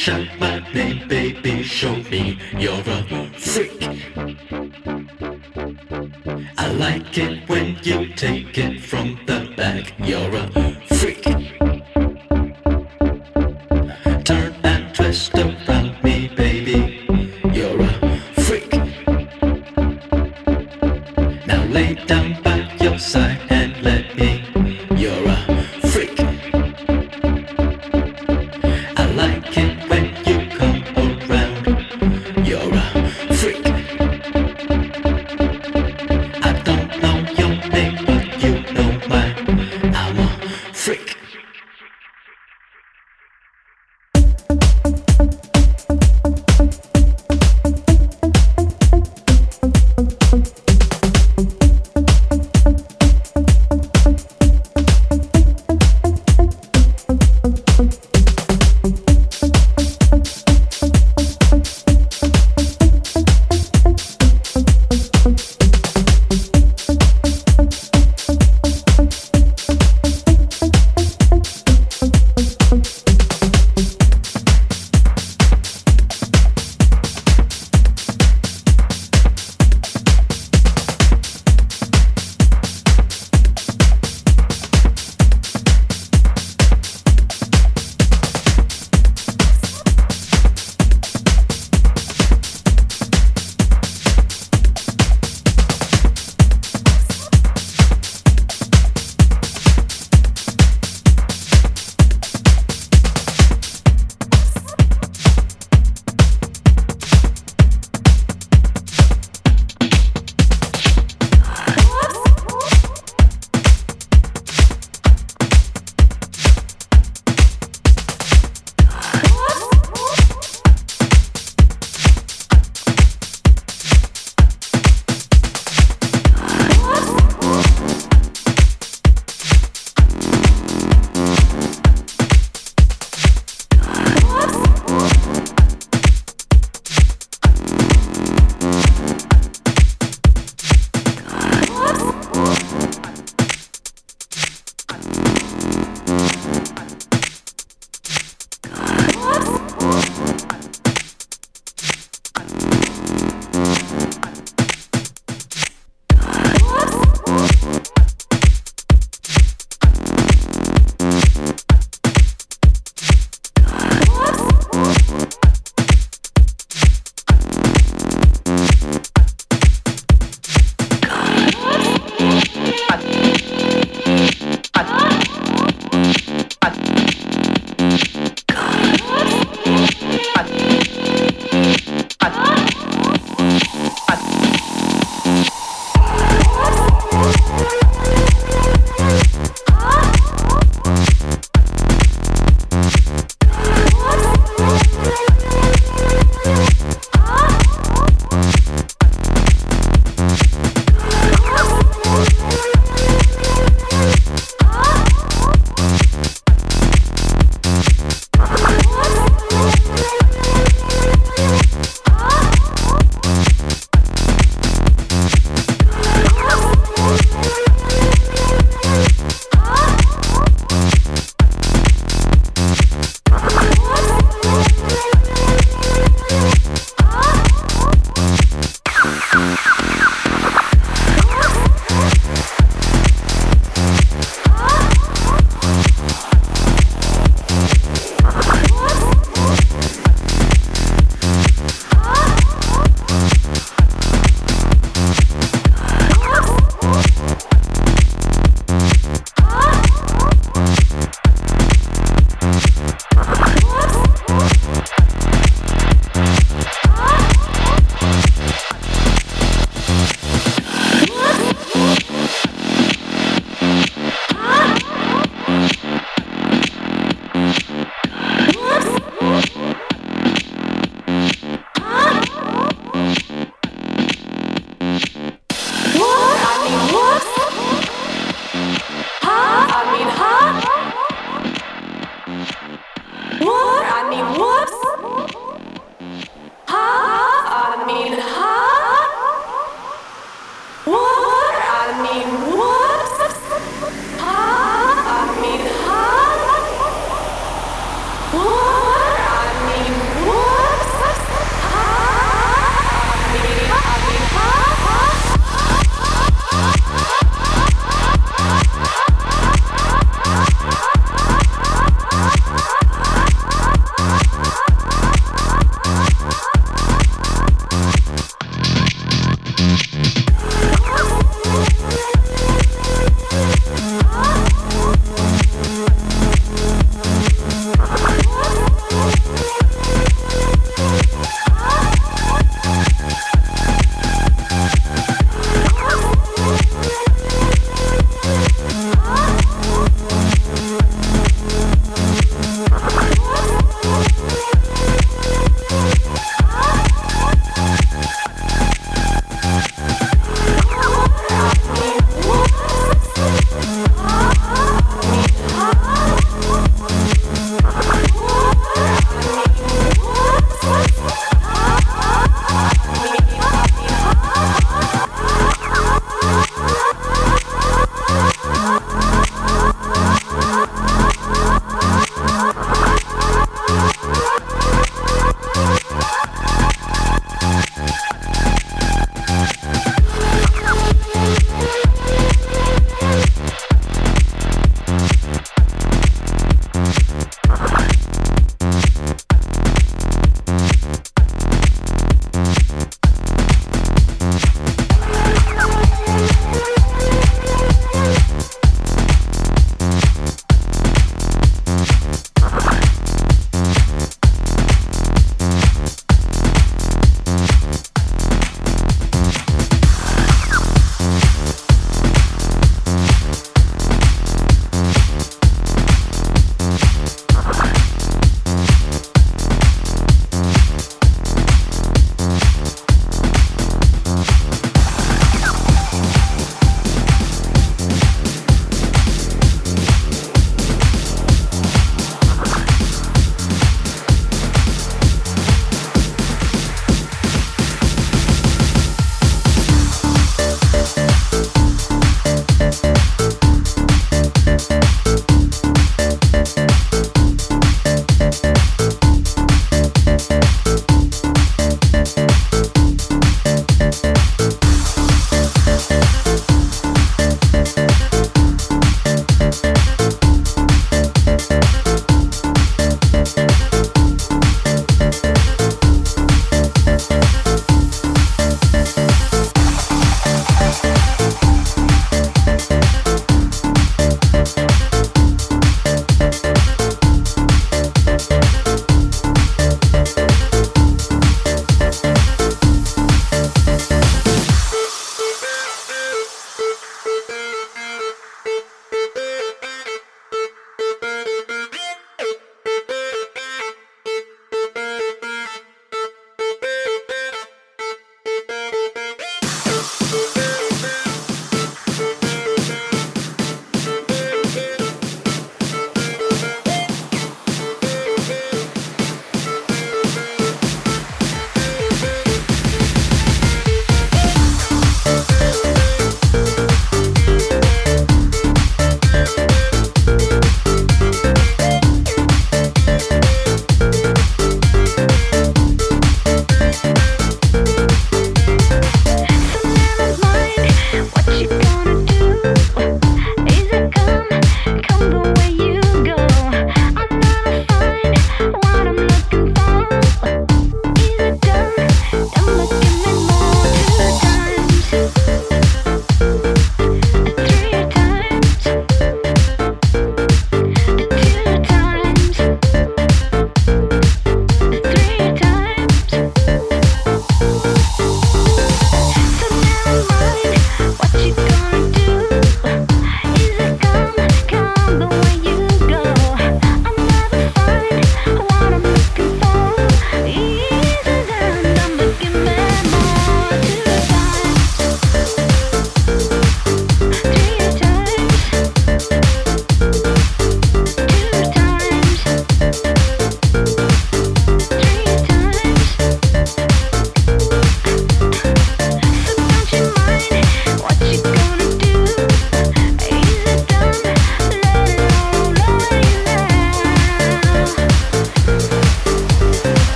下